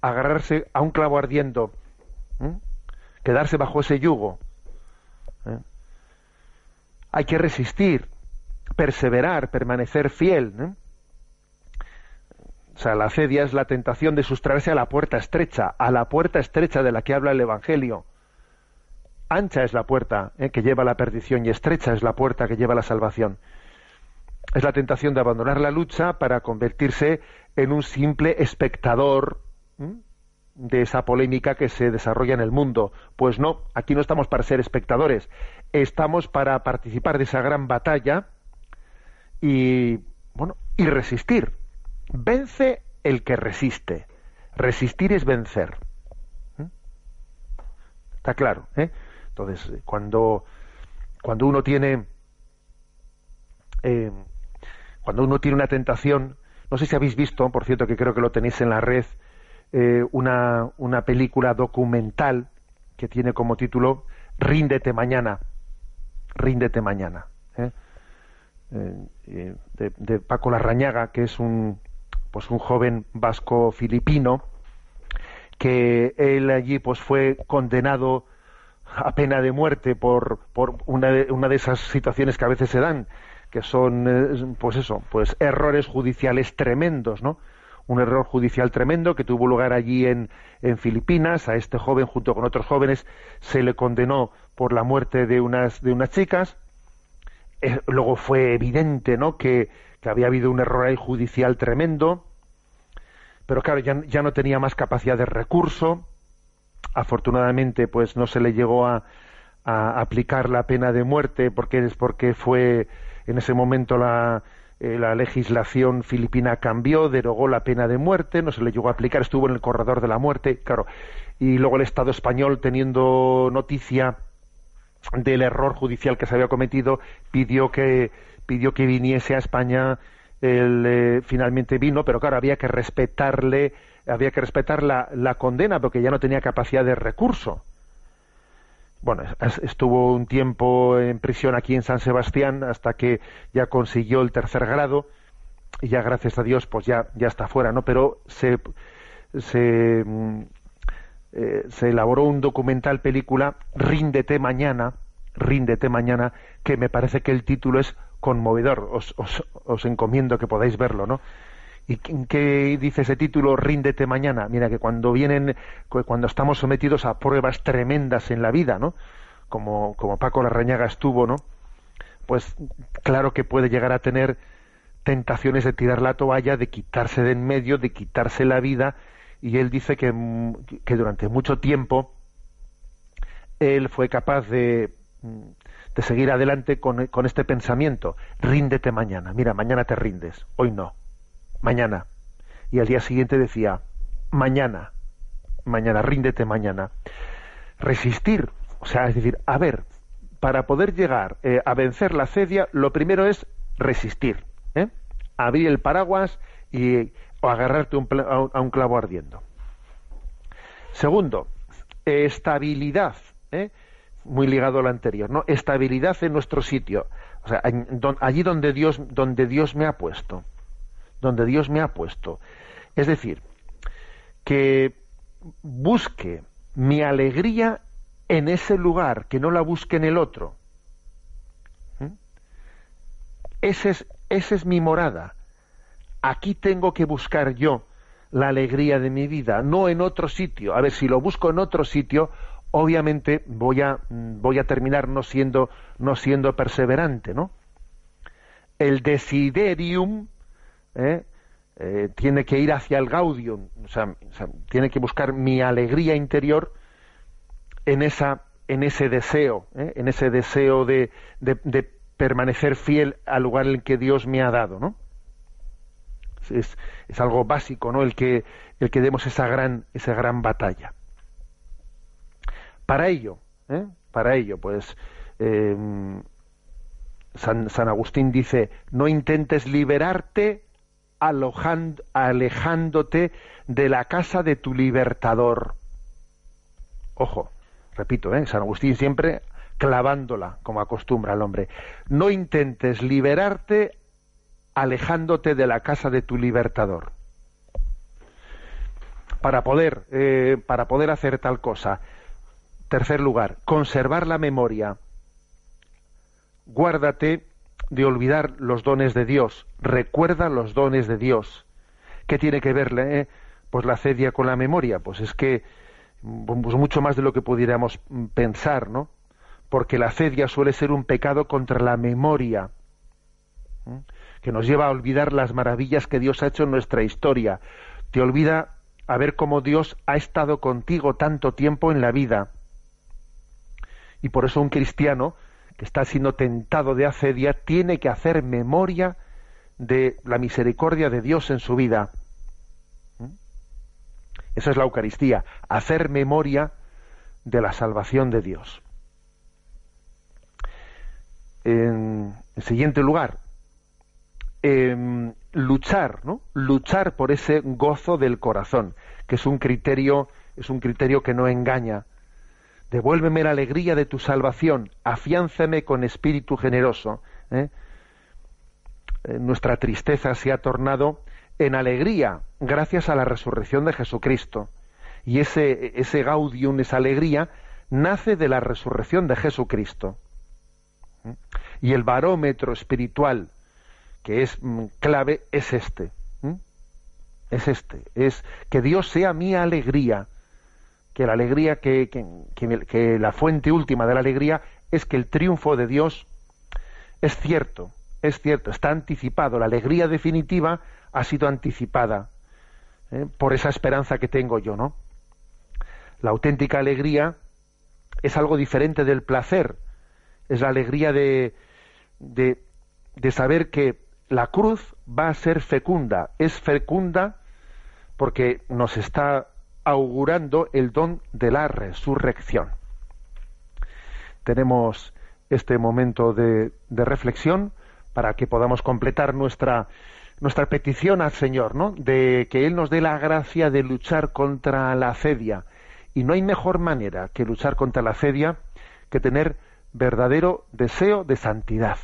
agarrarse a un clavo ardiendo, quedarse bajo ese yugo. ¿eh? Hay que resistir, perseverar, permanecer fiel. ¿eh? O sea, la cedia es la tentación de sustraerse a la puerta estrecha, a la puerta estrecha de la que habla el Evangelio. Ancha es la puerta ¿eh? que lleva a la perdición y estrecha es la puerta que lleva a la salvación. Es la tentación de abandonar la lucha para convertirse en un simple espectador de esa polémica que se desarrolla en el mundo. Pues no, aquí no estamos para ser espectadores, estamos para participar de esa gran batalla y bueno, y resistir. Vence el que resiste. Resistir es vencer. Está claro, ¿eh? Entonces, cuando, cuando uno tiene eh, cuando uno tiene una tentación, no sé si habéis visto, por cierto que creo que lo tenéis en la red, eh, una, una película documental que tiene como título Ríndete mañana. Ríndete mañana. ¿eh? Eh, de, de, Paco Larrañaga, que es un, pues un joven vasco filipino, que él allí pues fue condenado a pena de muerte por, por una, de, una de esas situaciones que a veces se dan, que son, pues eso, pues errores judiciales tremendos, ¿no? Un error judicial tremendo que tuvo lugar allí en, en Filipinas. A este joven, junto con otros jóvenes, se le condenó por la muerte de unas, de unas chicas. Eh, luego fue evidente, ¿no? Que, que, había habido un error judicial tremendo. Pero claro, ya, ya no tenía más capacidad de recurso. Afortunadamente, pues no se le llegó a, a aplicar la pena de muerte porque es porque fue en ese momento la, eh, la legislación filipina cambió, derogó la pena de muerte, no se le llegó a aplicar, estuvo en el corredor de la muerte, claro. Y luego el Estado español, teniendo noticia del error judicial que se había cometido, pidió que pidió que viniese a España. Él, eh, finalmente vino, pero claro, había que respetarle, había que respetar la, la condena porque ya no tenía capacidad de recurso bueno, estuvo un tiempo en prisión aquí en San Sebastián hasta que ya consiguió el tercer grado y ya gracias a Dios pues ya, ya está fuera, ¿no? Pero se, se, eh, se elaboró un documental película Ríndete mañana Ríndete mañana, que me parece que el título es conmovedor. Os, os, os encomiendo que podáis verlo, ¿no? ¿Y qué dice ese título? Ríndete mañana. Mira que cuando vienen, cuando estamos sometidos a pruebas tremendas en la vida, ¿no? Como, como Paco Larrañaga estuvo, ¿no? Pues claro que puede llegar a tener tentaciones de tirar la toalla, de quitarse de en medio, de quitarse la vida, y él dice que, que durante mucho tiempo él fue capaz de, de seguir adelante con, con este pensamiento, ríndete mañana, mira, mañana te rindes, hoy no mañana. Y al día siguiente decía, mañana, mañana, ríndete mañana. Resistir, o sea, es decir, a ver, para poder llegar eh, a vencer la cedia, lo primero es resistir, ¿eh? abrir el paraguas y o agarrarte a, un, clavo ardiendo. Segundo, estabilidad, ¿eh? muy ligado a lo anterior, ¿no? Estabilidad en nuestro sitio, o sea, allí donde Dios, donde Dios me ha puesto donde Dios me ha puesto. Es decir, que busque mi alegría en ese lugar, que no la busque en el otro. ¿Mm? Ese es, esa es mi morada. Aquí tengo que buscar yo la alegría de mi vida, no en otro sitio. A ver, si lo busco en otro sitio, obviamente voy a, voy a terminar no siendo, no siendo perseverante, ¿no? El desiderium ¿eh? Eh, tiene que ir hacia el gaudium, o sea, tiene que buscar mi alegría interior en esa en ese deseo, ¿eh? en ese deseo de, permanecer fiel al lugar en el que Dios me ha dado, ¿no? Es, algo básico, ¿no? El que el que demos esa gran esa gran batalla. Para ello, para ello, pues San Agustín dice: no intentes liberarte alejándote de la casa de tu libertador. Ojo, repito, ¿eh? San Agustín siempre clavándola, como acostumbra el hombre. No intentes liberarte alejándote de la casa de tu libertador. Para poder, eh, para poder hacer tal cosa. Tercer lugar, conservar la memoria. Guárdate de olvidar los dones de Dios. Recuerda los dones de Dios. ¿Qué tiene que ver eh? pues la cedia con la memoria? Pues es que pues mucho más de lo que pudiéramos pensar, ¿no? Porque la cedia suele ser un pecado contra la memoria, que nos lleva a olvidar las maravillas que Dios ha hecho en nuestra historia. Te olvida a ver cómo Dios ha estado contigo tanto tiempo en la vida. Y por eso un cristiano que está siendo tentado de acedia, tiene que hacer memoria de la misericordia de Dios en su vida. ¿Mm? Esa es la Eucaristía, hacer memoria de la salvación de Dios. En, siguiente lugar, em, luchar, ¿no? Luchar por ese gozo del corazón, que es un criterio, es un criterio que no engaña, Devuélveme la alegría de tu salvación, afiánzame con espíritu generoso. ¿eh? Eh, nuestra tristeza se ha tornado en alegría gracias a la resurrección de Jesucristo. Y ese, ese gaudium, esa alegría, nace de la resurrección de Jesucristo. ¿eh? Y el barómetro espiritual que es mm, clave es este. Es este. Es que Dios sea mi alegría que la alegría, que, que, la fuente última de la alegría es que el triunfo de Dios es cierto, es cierto, está anticipado. La alegría definitiva ha sido anticipada ¿eh? por esa esperanza que tengo yo, ¿no? La auténtica alegría es algo diferente del placer. Es la alegría de, de, de saber que la cruz va a ser fecunda. Es fecunda porque nos está augurando el don de la resurrección. Tenemos este momento de, reflexión para que podamos completar nuestra, nuestra petición al Señor, ¿no? De que Él nos dé la gracia de luchar contra la acedia. Y no hay mejor manera que luchar contra la acedia que tener verdadero deseo de santidad.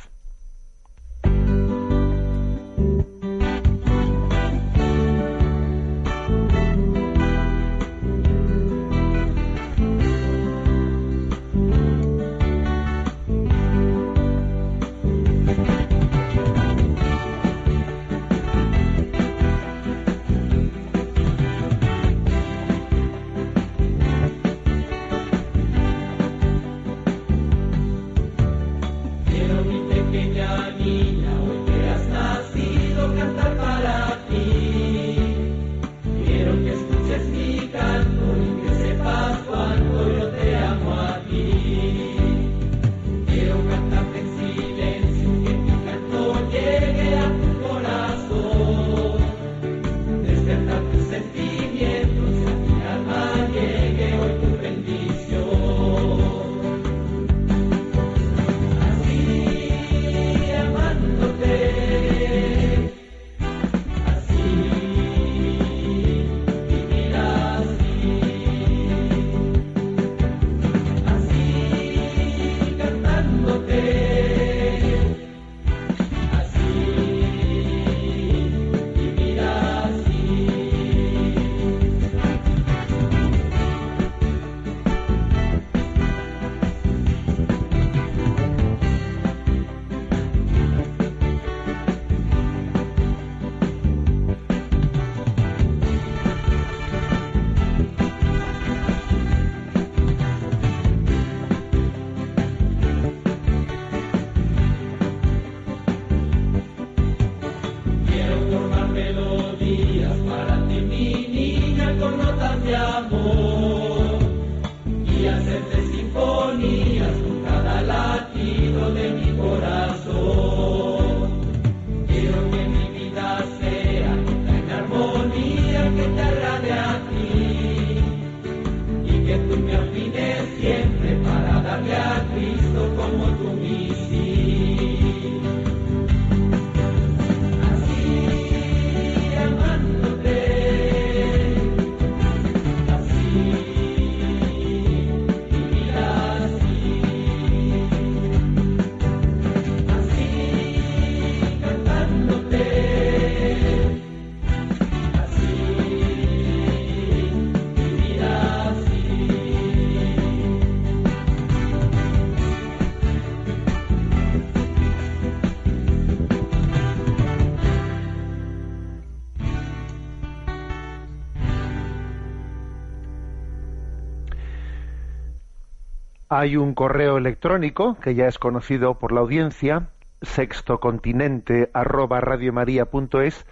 Hay un correo electrónico que ya es conocido por la audiencia, sextocontinente arroba radiomaria.es,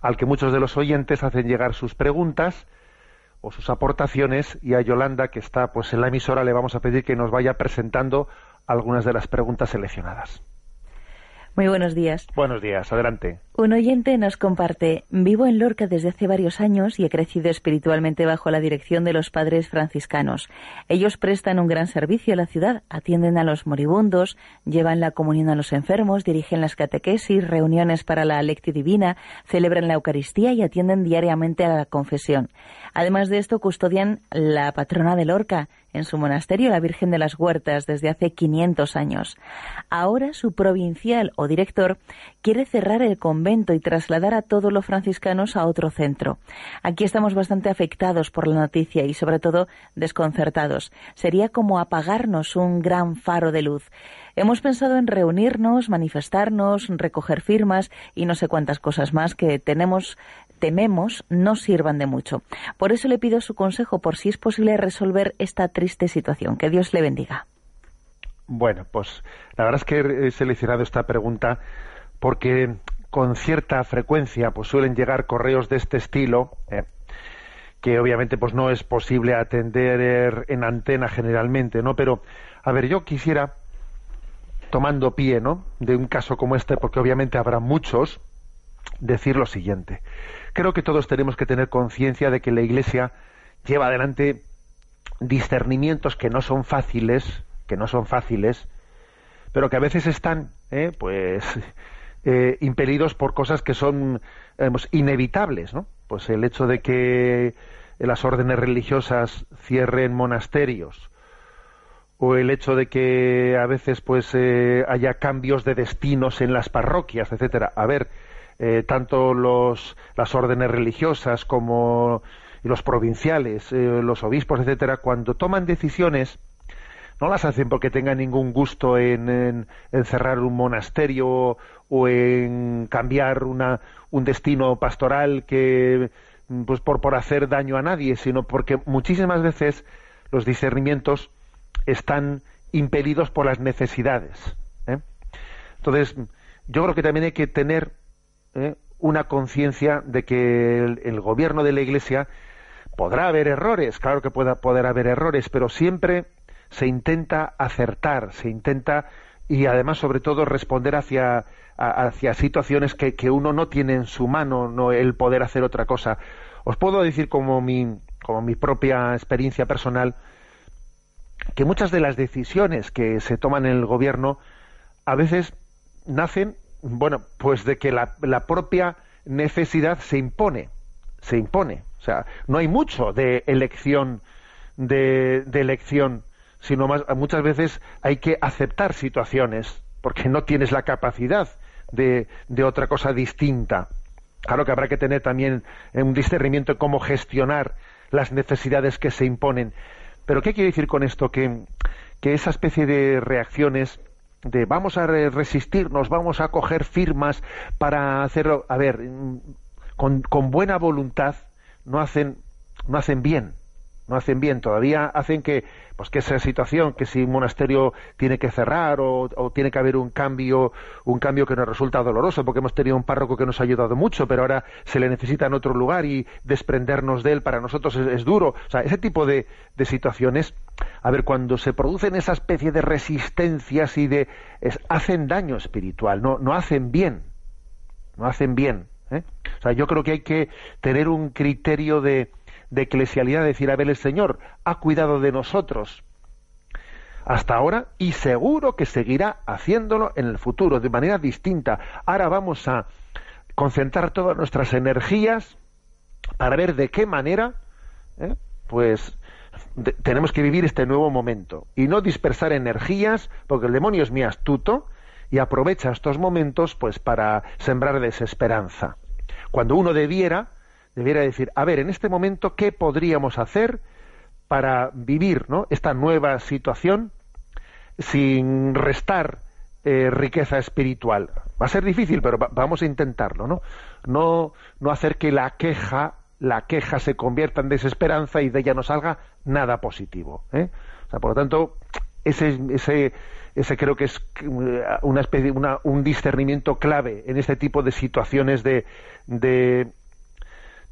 al que muchos de los oyentes hacen llegar sus preguntas o sus aportaciones y a Yolanda, que está pues en la emisora, le vamos a pedir que nos vaya presentando algunas de las preguntas seleccionadas. Muy buenos días. Buenos días, adelante. Un oyente nos comparte, vivo en Lorca desde hace varios años y he crecido espiritualmente bajo la dirección de los padres franciscanos. Ellos prestan un gran servicio a la ciudad, atienden a los moribundos, llevan la comunión a los enfermos, dirigen las catequesis, reuniones para la lectio divina, celebran la Eucaristía y atienden diariamente a la confesión. Además de esto, custodian la patrona de Lorca, en su monasterio la Virgen de las Huertas desde hace 500 años. Ahora su provincial o director quiere cerrar el convento y trasladar a todos los franciscanos a otro centro. Aquí estamos bastante afectados por la noticia y sobre todo desconcertados. Sería como apagarnos un gran faro de luz. Hemos pensado en reunirnos, manifestarnos, recoger firmas y no sé cuántas cosas más que tenemos tememos no sirvan de mucho. Por eso le pido su consejo por si es posible resolver esta triste situación. Que Dios le bendiga. Bueno, pues la verdad es que he seleccionado esta pregunta porque con cierta frecuencia pues suelen llegar correos de este estilo eh, que obviamente pues no es posible atender en antena generalmente, ¿no? Pero a ver, yo quisiera tomando pie, ¿no? De un caso como este, porque obviamente habrá muchos, decir lo siguiente. Creo que todos tenemos que tener conciencia de que la Iglesia lleva adelante discernimientos que no son fáciles, que no son fáciles, pero que a veces están, eh, pues, eh, impelidos por cosas que son inevitables, ¿no? Pues el hecho de que las órdenes religiosas cierren monasterios, o el hecho de que a veces pues eh, haya cambios de destinos en las parroquias, etcétera. A ver, eh, tanto los, las órdenes religiosas como los provinciales, eh, los obispos, etcétera, cuando toman decisiones, no las hacen porque tengan ningún gusto en, cerrar un monasterio o en cambiar una, un destino pastoral que pues por, por hacer daño a nadie, sino porque muchísimas veces los discernimientos están impedidos por las necesidades. ¿eh? Entonces, yo creo que también hay que tener ¿eh? una conciencia de que el, gobierno de la Iglesia podrá haber errores, claro que pueda poder haber errores, pero siempre se intenta acertar, se intenta y además sobre todo responder hacia, hacia situaciones que, que, uno no tiene en su mano no el poder hacer otra cosa. Os puedo decir como mi, como mi propia experiencia personal que muchas de las decisiones que se toman en el gobierno a veces nacen bueno, pues de que la, propia necesidad se impone, se impone. O sea, no hay mucho de elección, de, elección, sino más, muchas veces hay que aceptar situaciones, porque no tienes la capacidad de, de otra cosa distinta. Claro que habrá que tener también un discernimiento de cómo gestionar las necesidades que se imponen. Pero ¿qué quiere decir con esto? Que esa especie de reacciones de vamos a resistirnos, vamos a coger firmas para hacerlo. A ver, mm, con, con buena voluntad no hacen, no hacen bien no hacen bien, todavía hacen que, pues que esa situación, que si un monasterio tiene que cerrar o, tiene que haber un cambio, un cambio que nos resulta doloroso, porque hemos tenido un párroco que nos ha ayudado mucho, pero ahora se le necesita en otro lugar y desprendernos de él para nosotros es, duro. O sea, ese tipo de, de, situaciones, a ver, cuando se producen esa especie de resistencias y de, hacen daño espiritual, no, no hacen bien, no hacen bien. ¿eh? O sea, yo creo que hay que tener un criterio de, de eclesialidad, decir, a ver, el Señor ha cuidado de nosotros hasta ahora y seguro que seguirá haciéndolo en el futuro de manera distinta. Ahora vamos a concentrar todas nuestras energías para ver de qué manera, ¿eh? pues tenemos que vivir este nuevo momento y no dispersar energías, porque el demonio es muy astuto y aprovecha estos momentos pues para sembrar desesperanza. Cuando uno debiera debiera decir, a ver, en este momento, ¿qué podríamos hacer para vivir esta nueva situación sin restar eh, riqueza espiritual? Va a ser difícil, pero vamos a intentarlo, ¿no? ¿no? No hacer que la queja, la queja se convierta en desesperanza y de ella no salga nada positivo. ¿eh? O sea, por lo tanto, ese, ese, ese creo que es una especie, una, un discernimiento clave en este tipo de situaciones de, de,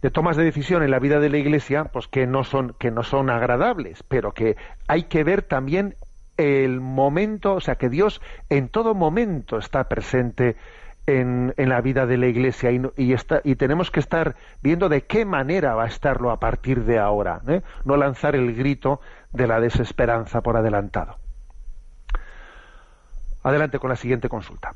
de tomas de decisión en la vida de la Iglesia, pues que no son que no son agradables, pero que hay que ver también el momento, o sea, que Dios en todo momento está presente en, en la vida de la Iglesia y, y, está, y tenemos que estar viendo de qué manera va a estarlo a partir de ahora, ¿eh? no lanzar el grito de la desesperanza por adelantado. Adelante con la siguiente consulta.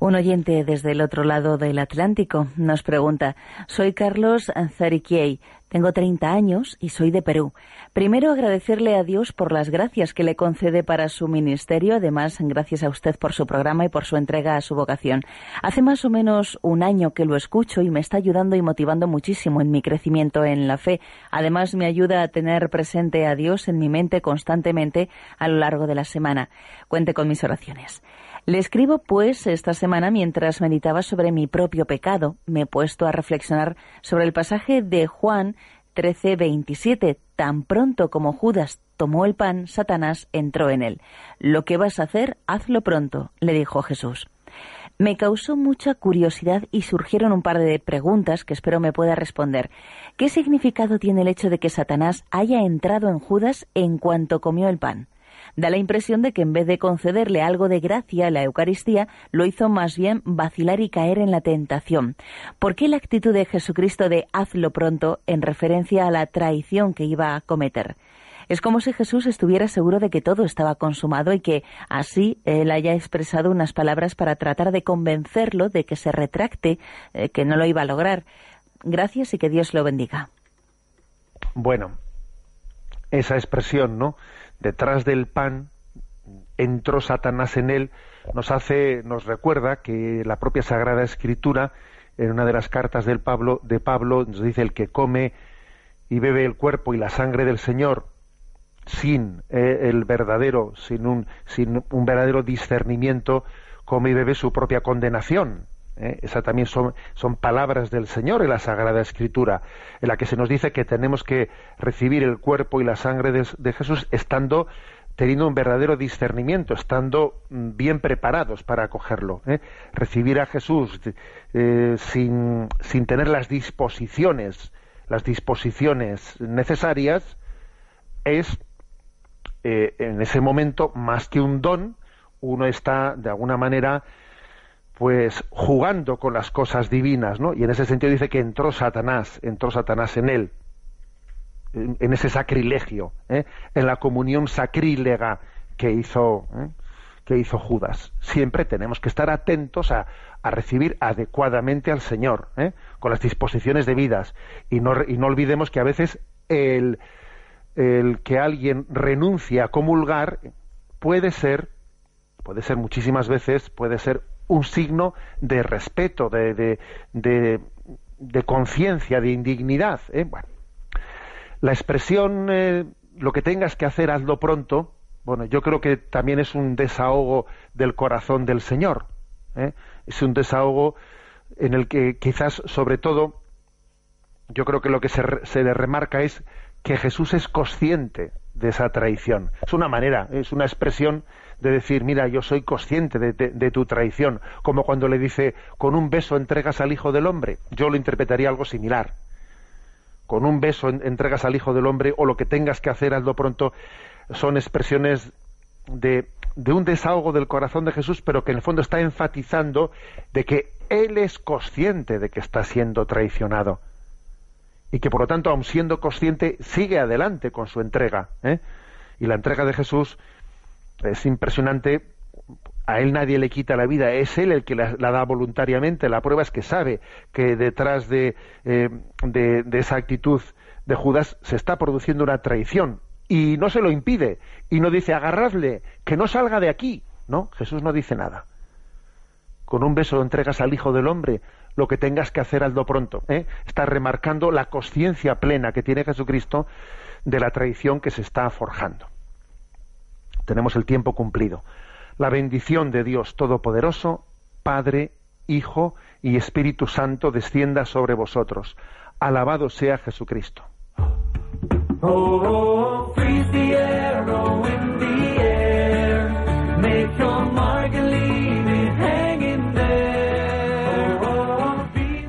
Un oyente desde el otro lado del Atlántico nos pregunta, soy Carlos Zariquiei, tengo 30 años y soy de Perú. Primero agradecerle a Dios por las gracias que le concede para su ministerio, además gracias a usted por su programa y por su entrega a su vocación. Hace más o menos un año que lo escucho y me está ayudando y motivando muchísimo en mi crecimiento en la fe. Además me ayuda a tener presente a Dios en mi mente constantemente a lo largo de la semana. Cuente con mis oraciones. Le escribo, pues, esta semana mientras meditaba sobre mi propio pecado. Me he puesto a reflexionar sobre el pasaje de Juan 13:27. Tan pronto como Judas tomó el pan, Satanás entró en él. Lo que vas a hacer, hazlo pronto, le dijo Jesús. Me causó mucha curiosidad y surgieron un par de preguntas que espero me pueda responder. ¿Qué significado tiene el hecho de que Satanás haya entrado en Judas en cuanto comió el pan? Da la impresión de que en vez de concederle algo de gracia a la Eucaristía, lo hizo más bien vacilar y caer en la tentación. ¿Por qué la actitud de Jesucristo de hazlo pronto en referencia a la traición que iba a cometer? Es como si Jesús estuviera seguro de que todo estaba consumado y que así él haya expresado unas palabras para tratar de convencerlo de que se retracte, eh, que no lo iba a lograr. Gracias y que Dios lo bendiga. Bueno, esa expresión, ¿no? Detrás del pan entró Satanás en él, nos hace, nos recuerda que la propia Sagrada Escritura, en una de las cartas del Pablo, de Pablo, nos dice el que come y bebe el cuerpo y la sangre del Señor sin eh, el verdadero, sin un, sin un verdadero discernimiento, come y bebe su propia condenación. ¿Eh? Esas también son, palabras del Señor en la Sagrada Escritura, en la que se nos dice que tenemos que recibir el cuerpo y la sangre de, Jesús estando teniendo un verdadero discernimiento, estando mm, bien preparados para acogerlo. ¿eh? Recibir a Jesús eh, sin, sin, tener las disposiciones, las disposiciones necesarias, es en ese momento más que un don, uno está de alguna manera pues jugando con las cosas divinas, ¿no? Y en ese sentido dice que entró Satanás, entró Satanás en él, en, ese sacrilegio, ¿eh? en la comunión sacrílega que hizo, ¿eh? que hizo Judas. Siempre tenemos que estar atentos a, recibir adecuadamente al Señor, ¿eh? con las disposiciones debidas. Y no, y no olvidemos que a veces el, el que alguien renuncie a comulgar puede ser, puede ser muchísimas veces, puede ser un signo de respeto, de, de, de, conciencia, de indignidad. ¿eh? Bueno, la expresión eh, lo que tengas que hacer, hazlo pronto, bueno, yo creo que también es un desahogo del corazón del Señor. ¿eh? Es un desahogo en el que quizás, sobre todo, yo creo que lo que se, se le remarca es que Jesús es consciente de esa traición. Es una manera, es una expresión de decir, mira, yo soy consciente de, tu traición, como cuando le dice, con un beso entregas al Hijo del Hombre. Yo lo interpretaría algo similar. Con un beso entregas al Hijo del Hombre o lo que tengas que hacer, hazlo pronto, son expresiones de, de un desahogo del corazón de Jesús, pero que en el fondo está enfatizando de que Él es consciente de que está siendo traicionado y que por lo tanto, aun siendo consciente, sigue adelante con su entrega. ¿eh? Y la entrega de Jesús es impresionante. A él nadie le quita la vida, es él el que la, da voluntariamente. La prueba es que sabe que detrás de, eh, de, de esa actitud de Judas se está produciendo una traición y no se lo impide y no dice agarradle, que no salga de aquí. No, Jesús no dice nada. Con un beso entregas al Hijo del Hombre, lo que tengas que hacer hazlo pronto. ¿eh? Está remarcando la conciencia plena que tiene Jesucristo de la traición que se está forjando tenemos el tiempo cumplido. La bendición de Dios Todopoderoso, Padre, Hijo y Espíritu Santo descienda sobre vosotros. Alabado sea Jesucristo. Oh, freeze